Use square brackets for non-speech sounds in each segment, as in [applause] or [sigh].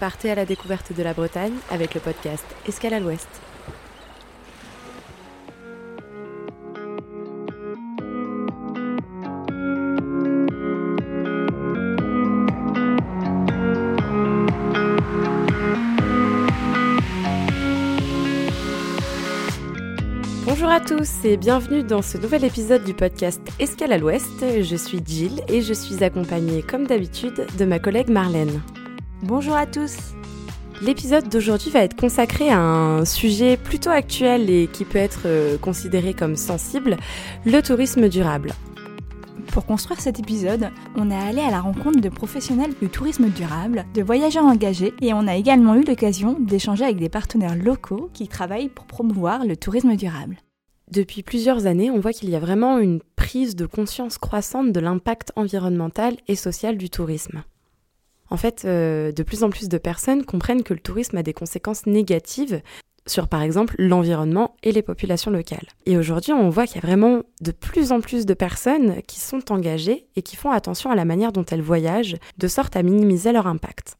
Partez à la découverte de la Bretagne avec le podcast Escale à l'Ouest. Bonjour à tous et bienvenue dans ce nouvel épisode du podcast Escale à l'Ouest. Je suis Jill et je suis accompagnée comme d'habitude de ma collègue Marlène. Bonjour à tous L'épisode d'aujourd'hui va être consacré à un sujet plutôt actuel et qui peut être euh, considéré comme sensible, le tourisme durable. Pour construire cet épisode, on est allé à la rencontre de professionnels du tourisme durable, de voyageurs engagés et on a également eu l'occasion d'échanger avec des partenaires locaux qui travaillent pour promouvoir le tourisme durable. Depuis plusieurs années, on voit qu'il y a vraiment une prise de conscience croissante de l'impact environnemental et social du tourisme. En fait, euh, de plus en plus de personnes comprennent que le tourisme a des conséquences négatives sur par exemple l'environnement et les populations locales. Et aujourd'hui, on voit qu'il y a vraiment de plus en plus de personnes qui sont engagées et qui font attention à la manière dont elles voyagent, de sorte à minimiser leur impact.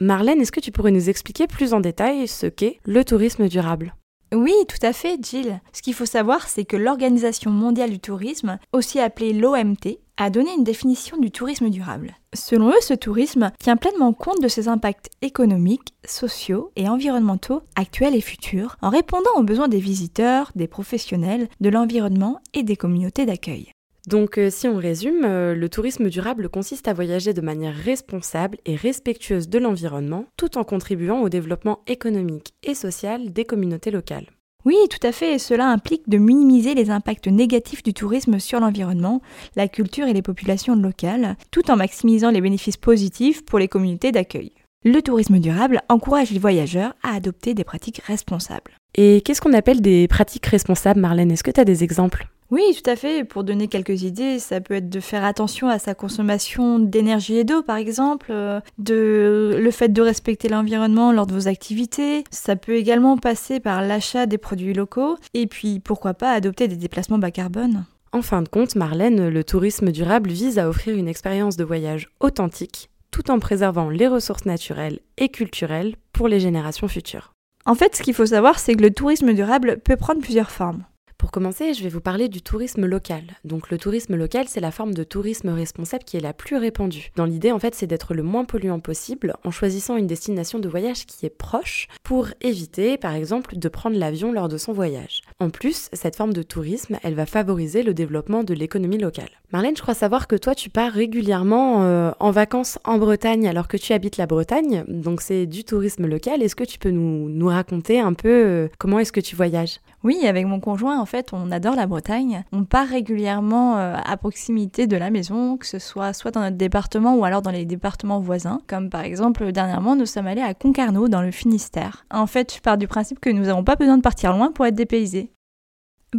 Marlène, est-ce que tu pourrais nous expliquer plus en détail ce qu'est le tourisme durable? Oui, tout à fait, Jill. Ce qu'il faut savoir, c'est que l'Organisation mondiale du tourisme, aussi appelée l'OMT, a donné une définition du tourisme durable. Selon eux, ce tourisme tient pleinement compte de ses impacts économiques, sociaux et environnementaux actuels et futurs, en répondant aux besoins des visiteurs, des professionnels, de l'environnement et des communautés d'accueil. Donc euh, si on résume, euh, le tourisme durable consiste à voyager de manière responsable et respectueuse de l'environnement, tout en contribuant au développement économique et social des communautés locales. Oui, tout à fait, et cela implique de minimiser les impacts négatifs du tourisme sur l'environnement, la culture et les populations locales, tout en maximisant les bénéfices positifs pour les communautés d'accueil. Le tourisme durable encourage les voyageurs à adopter des pratiques responsables. Et qu'est-ce qu'on appelle des pratiques responsables, Marlène? Est-ce que tu des exemples? Oui, tout à fait. Pour donner quelques idées, ça peut être de faire attention à sa consommation d'énergie et d'eau, par exemple, euh, de le fait de respecter l'environnement lors de vos activités. Ça peut également passer par l'achat des produits locaux et puis pourquoi pas adopter des déplacements bas carbone. En fin de compte, Marlène, le tourisme durable vise à offrir une expérience de voyage authentique tout en préservant les ressources naturelles et culturelles pour les générations futures. En fait, ce qu'il faut savoir, c'est que le tourisme durable peut prendre plusieurs formes. Pour commencer, je vais vous parler du tourisme local. Donc le tourisme local, c'est la forme de tourisme responsable qui est la plus répandue. Dans l'idée, en fait, c'est d'être le moins polluant possible en choisissant une destination de voyage qui est proche pour éviter, par exemple, de prendre l'avion lors de son voyage. En plus, cette forme de tourisme, elle va favoriser le développement de l'économie locale. Marlène, je crois savoir que toi, tu pars régulièrement euh, en vacances en Bretagne alors que tu habites la Bretagne. Donc c'est du tourisme local. Est-ce que tu peux nous, nous raconter un peu euh, comment est-ce que tu voyages? Oui, avec mon conjoint, en fait, on adore la Bretagne. On part régulièrement euh, à proximité de la maison, que ce soit soit dans notre département ou alors dans les départements voisins. Comme par exemple, dernièrement, nous sommes allés à Concarneau, dans le Finistère. En fait, je pars du principe que nous n'avons pas besoin de partir loin pour être dépaysés.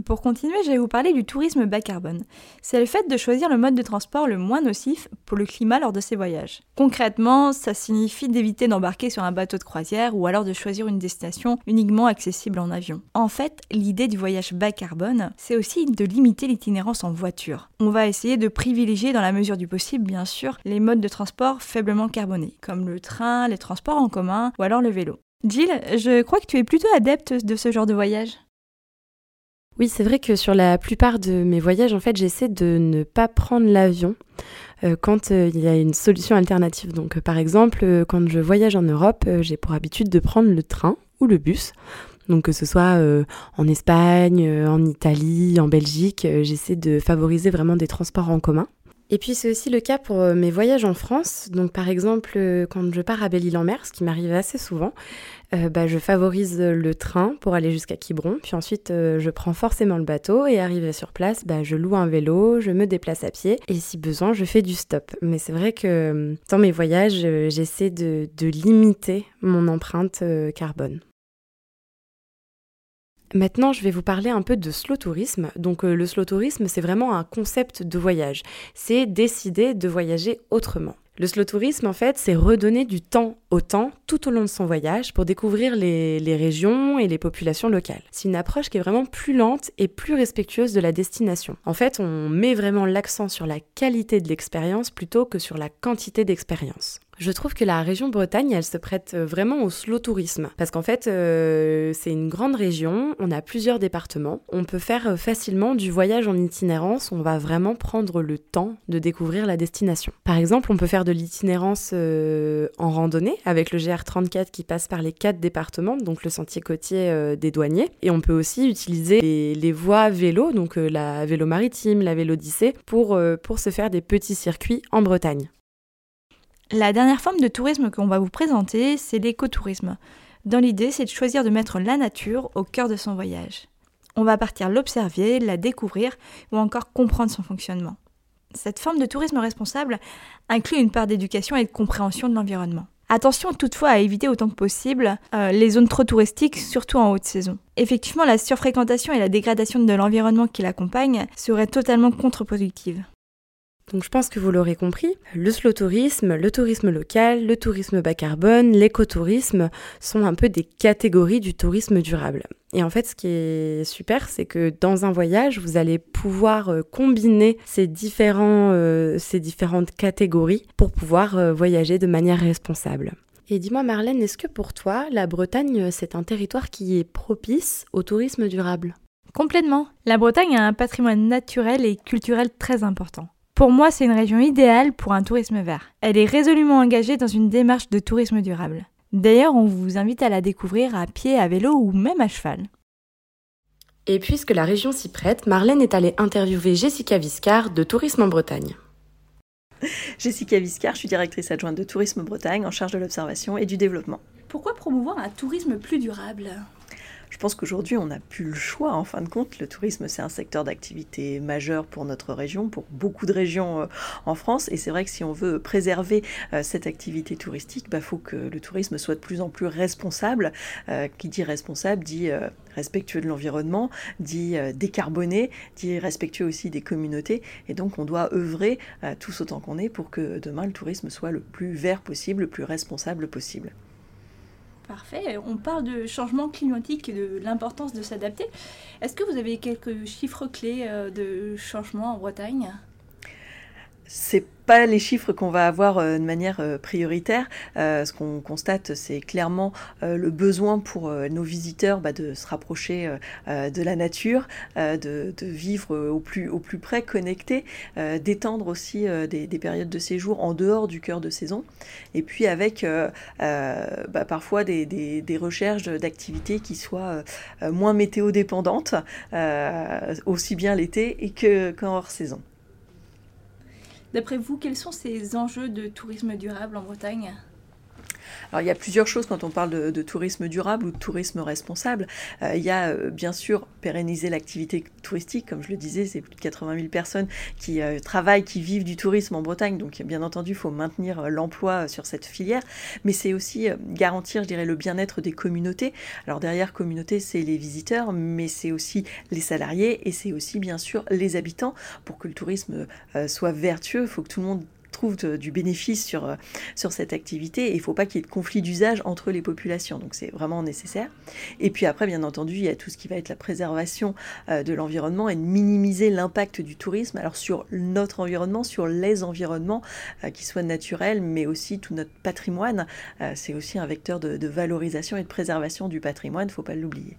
Pour continuer, je vais vous parler du tourisme bas carbone. C'est le fait de choisir le mode de transport le moins nocif pour le climat lors de ses voyages. Concrètement, ça signifie d'éviter d'embarquer sur un bateau de croisière ou alors de choisir une destination uniquement accessible en avion. En fait, l'idée du voyage bas carbone, c'est aussi de limiter l'itinérance en voiture. On va essayer de privilégier dans la mesure du possible, bien sûr, les modes de transport faiblement carbonés, comme le train, les transports en commun ou alors le vélo. Jill, je crois que tu es plutôt adepte de ce genre de voyage. Oui, c'est vrai que sur la plupart de mes voyages, en fait, j'essaie de ne pas prendre l'avion euh, quand euh, il y a une solution alternative. Donc, euh, par exemple, quand je voyage en Europe, j'ai pour habitude de prendre le train ou le bus. Donc que ce soit en Espagne, en Italie, en Belgique, j'essaie de favoriser vraiment des transports en commun. Et puis c'est aussi le cas pour euh, mes voyages en France. Donc par exemple, euh, quand je pars à Belle-Île-en-Mer, ce qui m'arrive assez souvent, euh, bah, je favorise le train pour aller jusqu'à Quiberon. Puis ensuite, je prends forcément le bateau et arrivé sur place, bah, je loue un vélo, je me déplace à pied et si besoin, je fais du stop. Mais c'est vrai que dans mes voyages, j'essaie de limiter mon empreinte carbone. Maintenant, je vais vous parler un peu de slow tourisme. Donc, euh, le slow tourisme, c'est vraiment un concept de voyage. C'est décider de voyager autrement. Le slow tourisme, en fait, c'est redonner du temps au temps tout au long de son voyage pour découvrir les, les régions et les populations locales. C'est une approche qui est vraiment plus lente et plus respectueuse de la destination. En fait, on met vraiment l'accent sur la qualité de l'expérience plutôt que sur la quantité d'expérience. Je trouve que la région Bretagne, elle se prête euh, vraiment au slow tourisme. Parce qu'en fait, euh, c'est une grande région, on a plusieurs départements. On peut faire euh, facilement du voyage en itinérance, on va vraiment prendre le temps de découvrir la destination. Par exemple, on peut faire de l'itinérance en randonnée avec le GR34 qui passe par les quatre départements, donc le sentier côtier des douaniers. Et on peut aussi utiliser les, voies vélo, donc la vélo maritime, la vélodyssée, pour, pour se faire des petits circuits en Bretagne. La dernière forme de tourisme qu'on va vous présenter, c'est l'écotourisme. Dans l'idée, c'est de choisir de mettre la nature au cœur de son voyage. On va partir l'observer, la découvrir ou encore comprendre son fonctionnement. Cette forme de tourisme responsable inclut une part d'éducation et de compréhension de l'environnement. Attention toutefois à éviter autant que possible euh, les zones trop touristiques, surtout en haute saison. Effectivement, la surfréquentation et la dégradation de l'environnement qui l'accompagne seraient totalement contre-productives. Donc je pense que vous l'aurez compris, le slow tourisme, le tourisme local, le tourisme bas carbone, l'écotourisme sont un peu des catégories du tourisme durable. Et en fait, ce qui est super, c'est que dans un voyage, vous allez pouvoir euh, combiner euh, ces différentes catégories pour pouvoir euh, voyager de manière responsable. Et dis-moi Marlène, est-ce que pour toi, la Bretagne, c'est un territoire qui est propice au tourisme durable? Complètement. La Bretagne a un patrimoine naturel et culturel très important. Pour moi, c'est une région idéale pour un tourisme vert. Elle est résolument engagée dans une démarche de tourisme durable. D'ailleurs, on vous invite à la découvrir à pied, à vélo ou même à cheval. Et puisque la région s'y prête, Marlène est allée interviewer Jessica Viscard de Tourisme en Bretagne. [laughs] Jessica Viscard, je suis directrice adjointe de Tourisme Bretagne en charge de l'observation et du développement. Pourquoi promouvoir un tourisme plus durable? Je pense qu'aujourd'hui, on n'a plus le choix. En fin de compte, le tourisme, c'est un secteur d'activité majeur pour notre région, pour beaucoup de régions euh, en France. Et c'est vrai que si on veut préserver euh, cette activité touristique, il bah, faut que le tourisme soit de plus en plus responsable. Euh, qui dit responsable dit respectueux de l'environnement, dit décarboné, dit respectueux aussi des communautés. Et donc, on doit œuvrer tous autant qu'on est pour que demain, le tourisme soit le plus vert possible, le plus responsable possible. Parfait. On parle de changement climatique et de l'importance de s'adapter. Est-ce que vous avez quelques chiffres clés euh, de changement en Bretagne? C'est pas les chiffres qu'on va avoir euh, de manière euh, prioritaire. ce qu'on constate, c'est clairement le besoin pour nos visiteurs bah, de se rapprocher de la nature, de, vivre au plus, près, connecté, d'étendre aussi des, périodes de séjour en dehors du cœur de saison, et puis avec bah, parfois des, recherches d'activités qui soient moins météo dépendantes, aussi bien l'été et qu'en hors saison. D'après vous, quels sont ces enjeux de tourisme durable en Bretagne? Alors il y a plusieurs choses quand on parle de, tourisme durable ou de tourisme responsable. Euh, il y a euh, bien sûr pérenniser l'activité touristique, comme je le disais, c'est plus de 80 000 personnes qui euh, travaillent, qui vivent du tourisme en Bretagne, donc bien entendu il faut maintenir l'emploi sur cette filière, mais c'est aussi garantir, je dirais, le bien-être des communautés. Alors derrière communauté, c'est les visiteurs, mais c'est aussi les salariés et c'est aussi bien sûr les habitants. Pour que le tourisme soit vertueux, il faut que tout le monde du bénéfice sur, euh, sur cette activité et il ne faut pas qu'il y ait de conflit d'usage entre les populations. Donc c'est vraiment nécessaire. Et puis après, bien entendu, il y a tout ce qui va être la préservation euh, de l'environnement et de minimiser l'impact du tourisme alors sur notre environnement, sur les environnements, euh, qui soient naturels, mais aussi tout notre patrimoine. c'est aussi un vecteur de, de valorisation et de préservation du patrimoine, il ne faut pas l'oublier.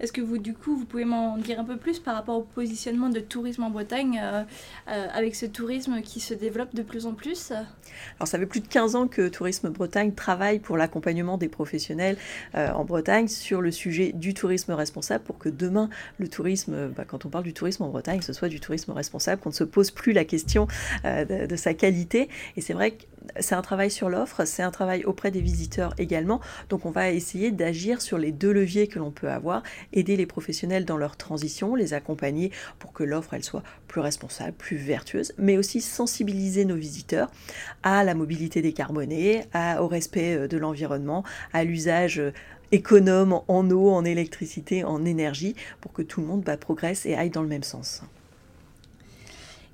Est-ce que vous, du coup, vous pouvez m'en dire un peu plus par rapport au positionnement de tourisme en Bretagne, euh, euh, avec ce tourisme qui se développe de plus en plus? Alors, ça fait plus de 15 ans que Tourisme Bretagne travaille pour l'accompagnement des professionnels euh, en Bretagne sur le sujet du tourisme responsable pour que demain, le tourisme, bah, quand on parle du tourisme en Bretagne, ce soit du tourisme responsable, qu'on ne se pose plus la question de, de sa qualité. Et c'est vrai que c'est un travail sur l'offre, c'est un travail auprès des visiteurs également. Donc on va essayer d'agir sur les deux leviers que l'on peut avoir, aider les professionnels dans leur transition, les accompagner pour que l'offre soit plus responsable, plus vertueuse, mais aussi sensibiliser nos visiteurs à la mobilité décarbonée, au respect euh, de l'environnement, à l'usage euh, économe en eau, en électricité, en énergie, pour que tout le monde bah, progresse et aille dans le même sens.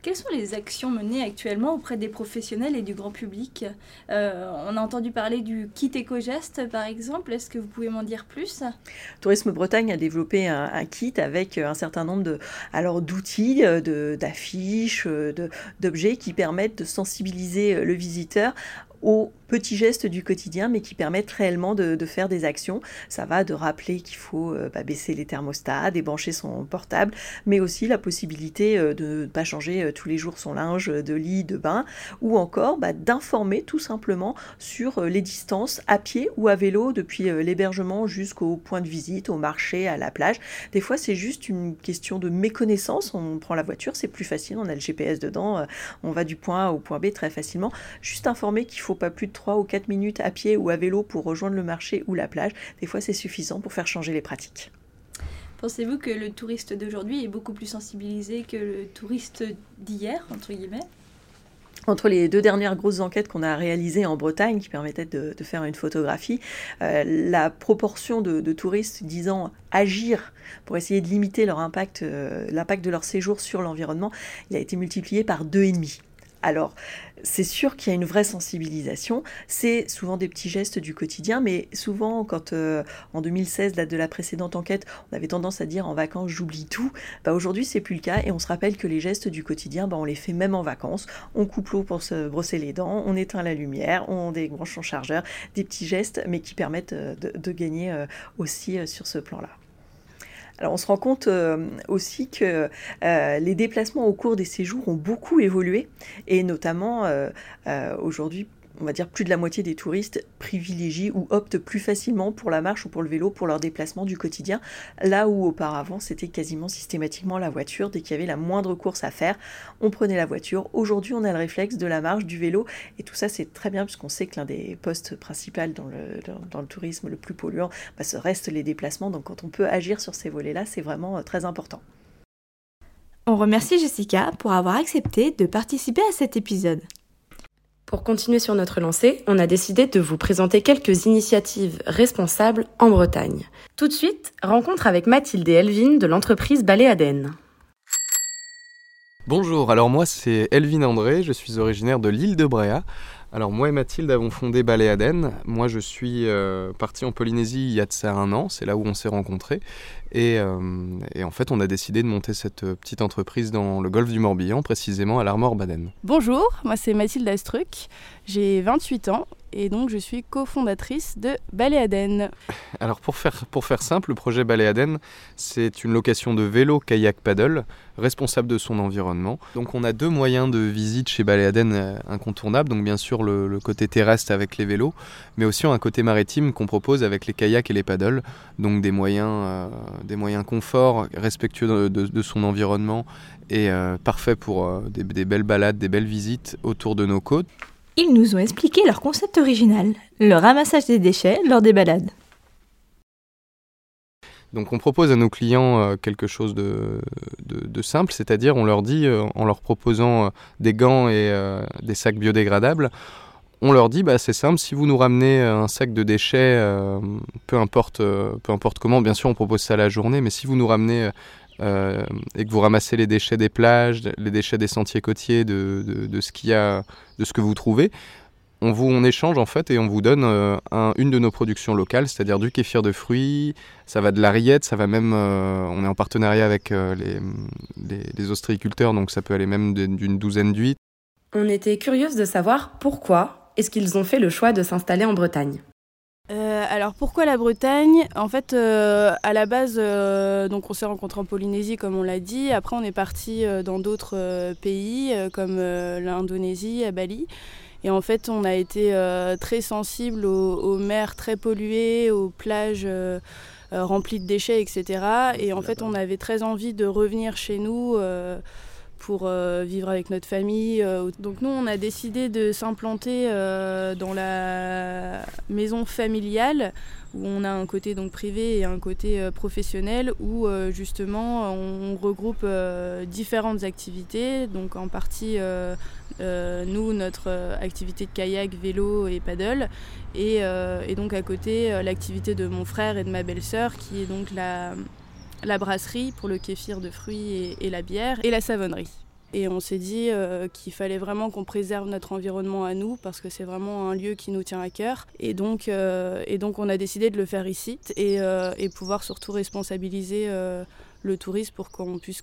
Quelles sont les actions menées actuellement auprès des professionnels et du grand public euh, On a entendu parler du kit éco-geste par exemple. Est-ce que vous pouvez m'en dire plus? Tourisme Bretagne a développé un, kit avec un certain nombre d'outils, d'affiches, d'objets qui permettent de sensibiliser le visiteur aux petits gestes du quotidien, mais qui permettent réellement de, faire des actions. Ça va de rappeler qu'il faut euh, bah, baisser les thermostats, débrancher son portable, mais aussi la possibilité euh, de ne pas changer euh, tous les jours son linge de lit, de bain, ou encore bah, d'informer tout simplement sur les distances à pied ou à vélo depuis l'hébergement jusqu'au point de visite, au marché, à la plage. Des fois, c'est juste une question de méconnaissance. On prend la voiture, c'est plus facile, on a le GPS dedans, on va du point A au point B très facilement. Juste informer qu'il faut pas plus de 3 ou 4 minutes à pied ou à vélo pour rejoindre le marché ou la plage. Des fois, c'est suffisant pour faire changer les pratiques. Pensez-vous que le touriste d'aujourd'hui est beaucoup plus sensibilisé que le touriste d'hier, entre guillemets? Entre les deux dernières grosses enquêtes qu'on a réalisées en Bretagne, qui permettaient de, faire une photographie, euh, la proportion de, touristes disant agir pour essayer de limiter leur impact, euh, l'impact de leur séjour sur l'environnement, il a été multiplié par deux et demi. Alors, c'est sûr qu'il y a une vraie sensibilisation. C'est souvent des petits gestes du quotidien, mais souvent, quand euh, en 2016, date de la précédente enquête, on avait tendance à dire en vacances, j'oublie tout. Bah, Aujourd'hui, c'est plus le cas et on se rappelle que les gestes du quotidien, bah, on les fait même en vacances. On coupe l'eau pour se brosser les dents, on éteint la lumière, on débranche son chargeur, des petits gestes, mais qui permettent euh, de, gagner euh, aussi sur ce plan-là. Alors on se rend compte euh, aussi que euh, les déplacements au cours des séjours ont beaucoup évolué et notamment euh, aujourd'hui on va dire plus de la moitié des touristes privilégient ou optent plus facilement pour la marche ou pour le vélo pour leur déplacement du quotidien, là où auparavant c'était quasiment systématiquement la voiture. Dès qu'il y avait la moindre course à faire, on prenait la voiture. Aujourd'hui, on a le réflexe de la marche, du vélo, et tout ça c'est très bien puisqu'on sait que l'un des postes principaux dans le, tourisme le plus polluant, bah, ce reste les déplacements. Donc quand on peut agir sur ces volets-là, c'est vraiment euh, très important. On remercie Jessica pour avoir accepté de participer à cet épisode. Pour continuer sur notre lancée, on a décidé de vous présenter quelques initiatives responsables en Bretagne. Tout de suite, rencontre avec Mathilde et Elvin de l'entreprise Baléaden. Bonjour, alors moi c'est Elvin André, je suis originaire de l'île de Bréa. Alors moi et Mathilde avons fondé Baléaden. Moi je suis euh, parti en Polynésie il y a de ça un an, c'est là où on s'est rencontrés. Euh, et, en fait, on a décidé de monter cette euh, petite entreprise dans le golfe du Morbihan, précisément à l'Armor Baden. Bonjour, moi c'est Mathilde Astruc, j'ai 28 ans et donc je suis cofondatrice de Baléaden. Alors pour faire, pour faire simple, le projet Baléaden, c'est une location de vélo, kayak, paddle, responsable de son environnement. Donc on a deux moyens de visite chez Baléaden euh, incontournables, donc bien sûr le, côté terrestre avec les vélos, mais aussi un côté maritime qu'on propose avec les kayaks et les paddles, donc des moyens, euh, des moyens confort, respectueux de, son environnement et euh, parfait pour des belles balades, des belles visites autour de nos côtes. Ils nous ont expliqué leur concept original, le ramassage des déchets lors des balades. Donc on propose à nos clients euh, quelque chose de, simple, c'est-à-dire on leur dit, euh, en leur proposant euh, des gants et des sacs biodégradables, on leur dit bah, c'est simple, si vous nous ramenez un sac de déchets, peu, importe, peu importe comment, bien sûr on propose ça à la journée, mais si vous nous ramenez euh, et que vous ramassez les déchets des plages, les déchets des sentiers côtiers, de, de, ce qu'il y a, de ce que vous trouvez, on vous on échange en fait et on vous donne euh, une de nos productions locales, c'est-à-dire du kéfir de fruits, ça va de la rillette, ça va même, euh, on est en partenariat avec les, les, les, ostréiculteurs, donc ça peut aller même d'une douzaine d'huîtres. On était curieuse de savoir pourquoi est-ce qu'ils ont fait le choix de s'installer en Bretagne? Euh, alors pourquoi la Bretagne? En fait, euh, à la base, euh, donc on s'est rencontrés en Polynésie, comme on l'a dit. Après, on est parti dans d'autres pays, comme l'Indonésie, à Bali. Et en fait, on a été très sensible aux, aux, mers très polluées, aux plages remplies de déchets, etc. Et en fait, on avait très envie de revenir chez nous pour euh, vivre avec notre famille. Euh, donc nous, on a décidé de s'implanter euh, dans la maison familiale où on a un côté donc privé et un côté professionnel où justement on regroupe différentes activités. Donc en partie nous notre activité de kayak, vélo et paddle et, et donc à côté l'activité de mon frère et de ma belle-sœur qui est donc la la brasserie pour le kéfir de fruits et, la bière, et la savonnerie. Et on s'est dit qu'il fallait vraiment qu'on préserve notre environnement à nous parce que c'est vraiment un lieu qui nous tient à cœur. Et donc, et donc on a décidé de le faire ici et, et pouvoir surtout responsabiliser le tourisme pour qu'on puisse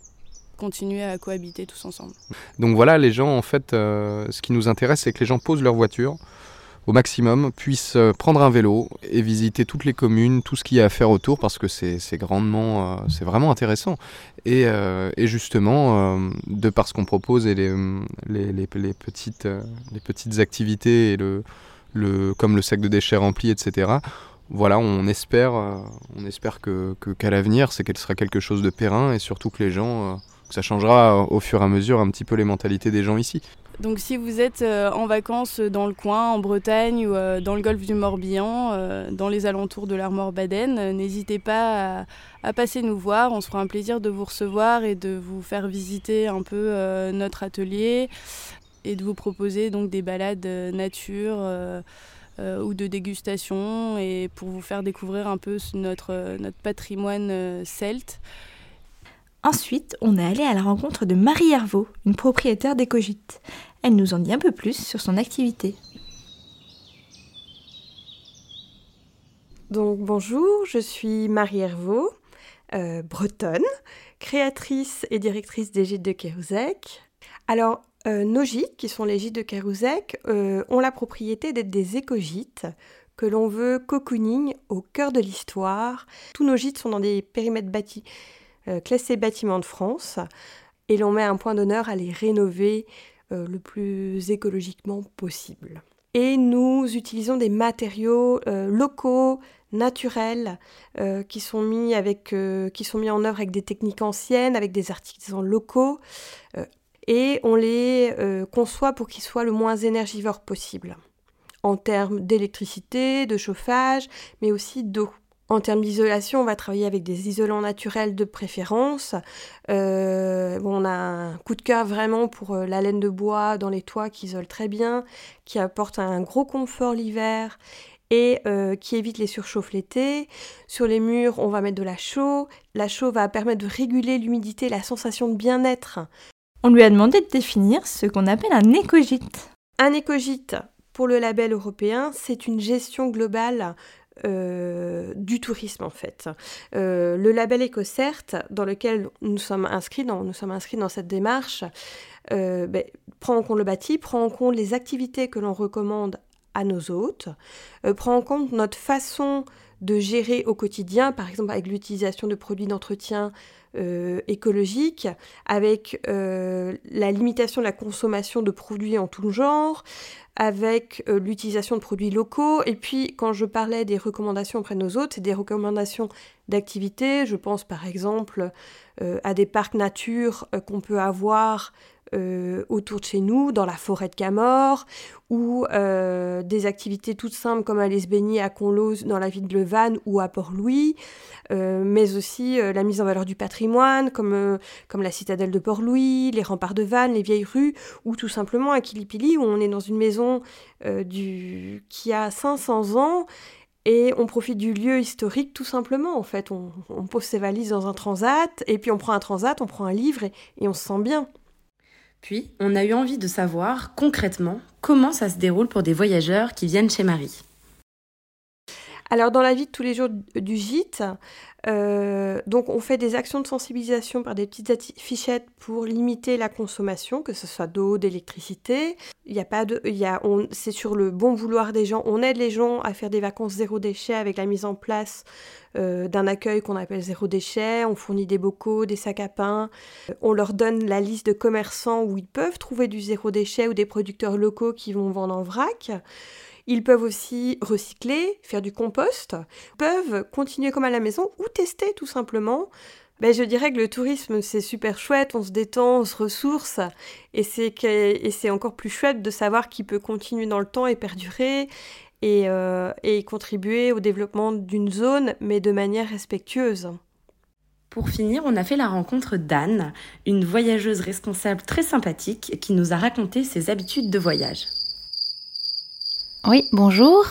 continuer à cohabiter tous ensemble. Donc voilà, les gens, en fait, euh, ce qui nous intéresse, c'est que les gens posent leur voiture au maximum, puissent euh, prendre un vélo et visiter toutes les communes, tout ce qu'il y a à faire autour, parce que c'est grandement, euh, c'est vraiment intéressant. Et, et justement, de par ce qu'on propose et les, petites, activités, et le, comme le sac de déchets rempli, etc., voilà, on espère, on espère que qu'à l'avenir, c'est qu'elle sera quelque chose de périn et surtout que les gens ça changera au fur et à mesure un petit peu les mentalités des gens ici. Donc si vous êtes euh, en vacances dans le coin, en Bretagne ou euh, dans le golfe du Morbihan, euh, dans les alentours de l'Armor Baden, n'hésitez pas à, passer nous voir. On se fera un plaisir de vous recevoir et de vous faire visiter un peu notre atelier et de vous proposer donc des balades nature ou de dégustation et pour vous faire découvrir un peu notre, notre patrimoine celte. Ensuite, on est allé à la rencontre de Marie Hervaux, une propriétaire d'écogite. Elle nous en dit un peu plus sur son activité. Donc bonjour, je suis Marie Hervaux, euh, bretonne, créatrice et directrice des gîtes de Kérouzek. Alors, euh, nos gîtes, qui sont les gîtes de Kérouzek, euh, ont la propriété d'être des écogîtes que l'on veut cocooning au cœur de l'histoire. Tous nos gîtes sont dans des périmètres bâtis classés bâtiments de France et l'on met un point d'honneur à les rénover euh, le plus écologiquement possible. Et nous utilisons des matériaux euh, locaux, naturels, qui, sont mis avec, qui sont mis en œuvre avec des techniques anciennes, avec des artisans locaux, et on les conçoit pour qu'ils soient le moins énergivores possible, en termes d'électricité, de chauffage, mais aussi d'eau. En termes d'isolation, on va travailler avec des isolants naturels de préférence. Euh, on a un coup de cœur vraiment pour euh, la laine de bois dans les toits qui isole très bien, qui apporte un gros confort l'hiver et euh, qui évite les surchauffes l'été. Sur les murs, on va mettre de la chaux. La chaux va permettre de réguler l'humidité, la sensation de bien-être. On lui a demandé de définir ce qu'on appelle un écogite. Un écogite, pour le label européen, c'est une gestion globale euh, du tourisme en fait. Euh, le label EcoCert, dans lequel nous sommes inscrits dans, nous sommes inscrits dans cette démarche, euh, ben, prend en compte le bâti, prend en compte les activités que l'on recommande à nos hôtes, prend en compte notre façon de gérer au quotidien, par exemple avec l'utilisation de produits d'entretien écologiques, avec la limitation de la consommation de produits en tout genre, avec euh, l'utilisation de produits locaux. Et puis, quand je parlais des recommandations auprès de nos hôtes, c'est des recommandations d'activités. Je pense par exemple euh, à des parcs nature euh, qu'on peut avoir autour de chez nous, dans la forêt de Camor, ou des activités toutes simples comme aller se baigner à Conlos dans la ville de Levanne ou à Port-Louis, mais aussi la mise en valeur du patrimoine comme, comme la citadelle de Port-Louis, les remparts de Vannes, les vieilles rues, ou tout simplement à Kilipili où on est dans une maison euh, du... qui a 500 ans et on profite du lieu historique tout simplement. En fait, on, pose ses valises dans un transat et puis on prend un transat, on prend un livre et on se sent bien. Puis, on a eu envie de savoir concrètement comment ça se déroule pour des voyageurs qui viennent chez Marie. Alors dans la vie de tous les jours du gîte, euh, on fait des actions de sensibilisation par des petites fichettes pour limiter la consommation, que ce soit d'eau, d'électricité. Il y a pas de, c'est sur le bon vouloir des gens. On aide les gens à faire des vacances zéro déchet avec la mise en place euh, d'un accueil qu'on appelle zéro déchet. On fournit des bocaux, des sacs à pain. On leur donne la liste de commerçants où ils peuvent trouver du zéro déchet ou des producteurs locaux qui vont vendre en vrac. Ils peuvent aussi recycler, faire du compost, peuvent continuer comme à la maison ou tester tout simplement. Ben, je dirais que le tourisme, c'est super chouette, on se détend, on se ressource, et c'est, encore plus chouette de savoir qu'il peut continuer dans le temps et perdurer, et, euh, et contribuer au développement d'une zone, mais de manière respectueuse. Pour finir, on a fait la rencontre d'Anne, une voyageuse responsable très sympathique qui nous a raconté ses habitudes de voyage. Oui, bonjour.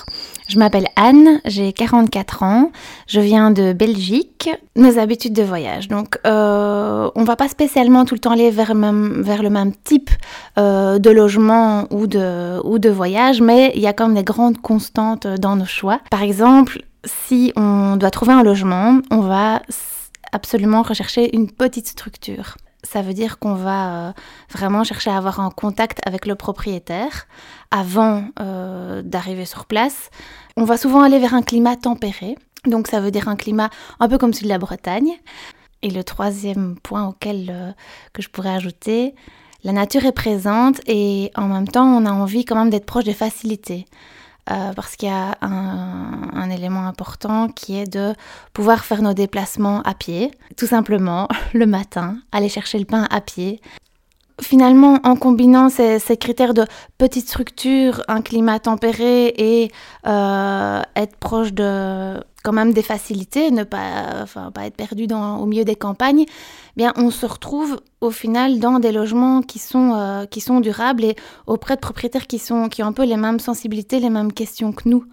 Je m'appelle Anne, j'ai 44 ans, je viens de Belgique. Nos habitudes de voyage. Donc, euh, on va pas spécialement tout le temps aller vers, le même type euh, de logement ou de, ou de voyage, mais il y a quand même des grandes constantes dans nos choix. Par exemple, si on doit trouver un logement, on va absolument rechercher une petite structure. Ça veut dire qu'on va euh, vraiment chercher à avoir un contact avec le propriétaire avant euh, d'arriver sur place. On va souvent aller vers un climat tempéré, donc ça veut dire un climat un peu comme celui de la Bretagne. Et le troisième point auquel euh, que je pourrais ajouter, la nature est présente et en même temps on a envie quand même d'être proche des facilités. Euh, parce qu'il y a un, un, élément important qui est de pouvoir faire nos déplacements à pied, tout simplement le matin, aller chercher le pain à pied, finalement, en combinant ces, critères de petite structure, un climat tempéré et euh, être proche de quand même des facilités, ne pas, enfin, pas être perdu au milieu des campagnes, eh bien on se retrouve au final dans des logements qui sont, euh, qui sont durables et auprès de propriétaires qui, sont, qui ont un peu les mêmes sensibilités, les mêmes questions que nous.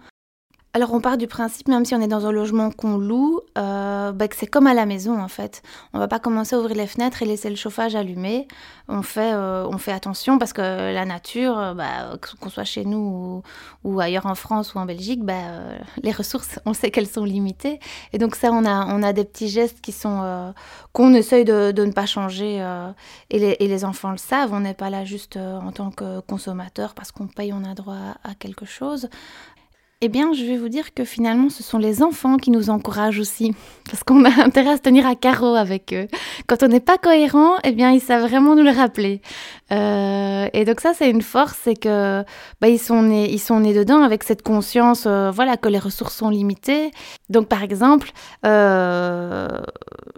Alors on part du principe, même si on est dans un logement qu'on loue, euh, bah, que c'est comme à la maison en fait. On va pas commencer à ouvrir les fenêtres et laisser le chauffage allumé. On fait, euh, on fait attention parce que la nature, euh, bah, qu'on soit chez nous ou, ailleurs en France ou en Belgique, bah, les ressources, on sait qu'elles sont limitées. Et donc ça, on a, on a des petits gestes qui sont qu'on essaye de, de, ne pas changer. Et les, et, les, enfants le savent. On n'est pas là juste en tant que consommateur parce qu'on paye, on a droit à quelque chose. Eh bien, je vais vous dire que finalement, ce sont les enfants qui nous encouragent aussi, parce qu'on a intérêt à se tenir à carreau avec eux. Quand on n'est pas cohérent, eh bien, ils savent vraiment nous le rappeler. Euh, et donc ça, c'est une force, c'est que bah, ils sont nés, ils sont nés dedans avec cette conscience, euh, voilà, que les ressources sont limitées. Donc, par exemple, euh,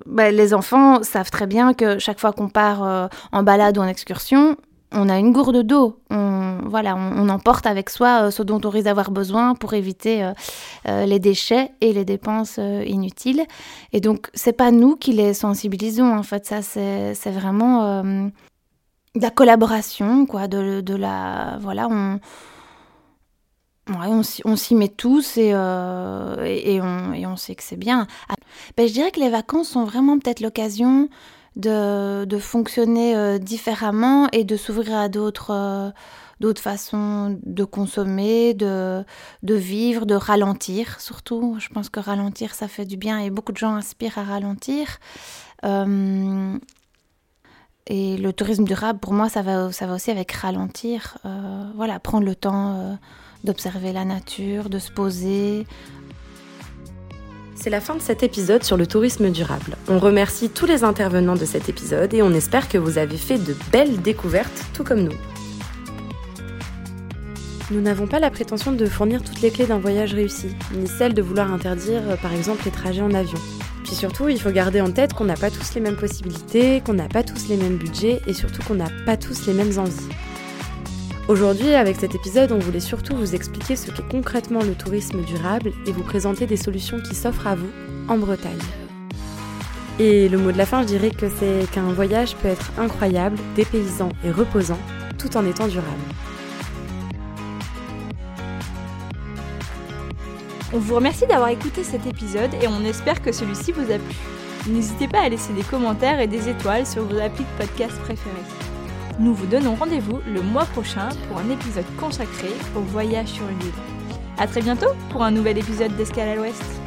bah, les enfants savent très bien que chaque fois qu'on part en balade ou en excursion, on a une gourde d'eau, on, voilà, on, emporte avec soi euh, ce dont on risque d'avoir besoin pour éviter euh, euh, les déchets et les dépenses inutiles. Et donc, c'est pas nous qui les sensibilisons, en fait, ça, c'est vraiment de la collaboration, quoi, de, la. Voilà, on. on, s'y met tous et, et, on, sait que c'est bien. Ah, ben, je dirais que les vacances sont vraiment peut-être l'occasion de, fonctionner euh, différemment et de s'ouvrir à d'autres euh, d'autres façons de consommer, de, de vivre, de ralentir surtout. Je pense que ralentir, ça fait du bien et beaucoup de gens aspirent à ralentir. Euh, et le tourisme durable, pour moi, ça va, ça va aussi avec ralentir. voilà, prendre le temps d'observer la nature, de se poser, c'est la fin de cet épisode sur le tourisme durable. On remercie tous les intervenants de cet épisode et on espère que vous avez fait de belles découvertes, tout comme nous. Nous n'avons pas la prétention de fournir toutes les clés d'un voyage réussi, ni celle de vouloir interdire par exemple les trajets en avion. Puis surtout, il faut garder en tête qu'on n'a pas tous les mêmes possibilités, qu'on n'a pas tous les mêmes budgets et surtout qu'on n'a pas tous les mêmes envies. Aujourd'hui, avec cet épisode, on voulait surtout vous expliquer ce qu'est concrètement le tourisme durable et vous présenter des solutions qui s'offrent à vous en Bretagne. Et le mot de la fin, je dirais que c'est qu'un voyage peut être incroyable, dépaysant et reposant, tout en étant durable. On vous remercie d'avoir écouté cet épisode et on espère que celui-ci vous a plu. N'hésitez pas à laisser des commentaires et des étoiles sur vos applis de podcast préférés. Nous vous donnons rendez-vous le mois prochain pour un épisode consacré au voyage sur une île. A très bientôt pour un nouvel épisode d'Escale à l'Ouest.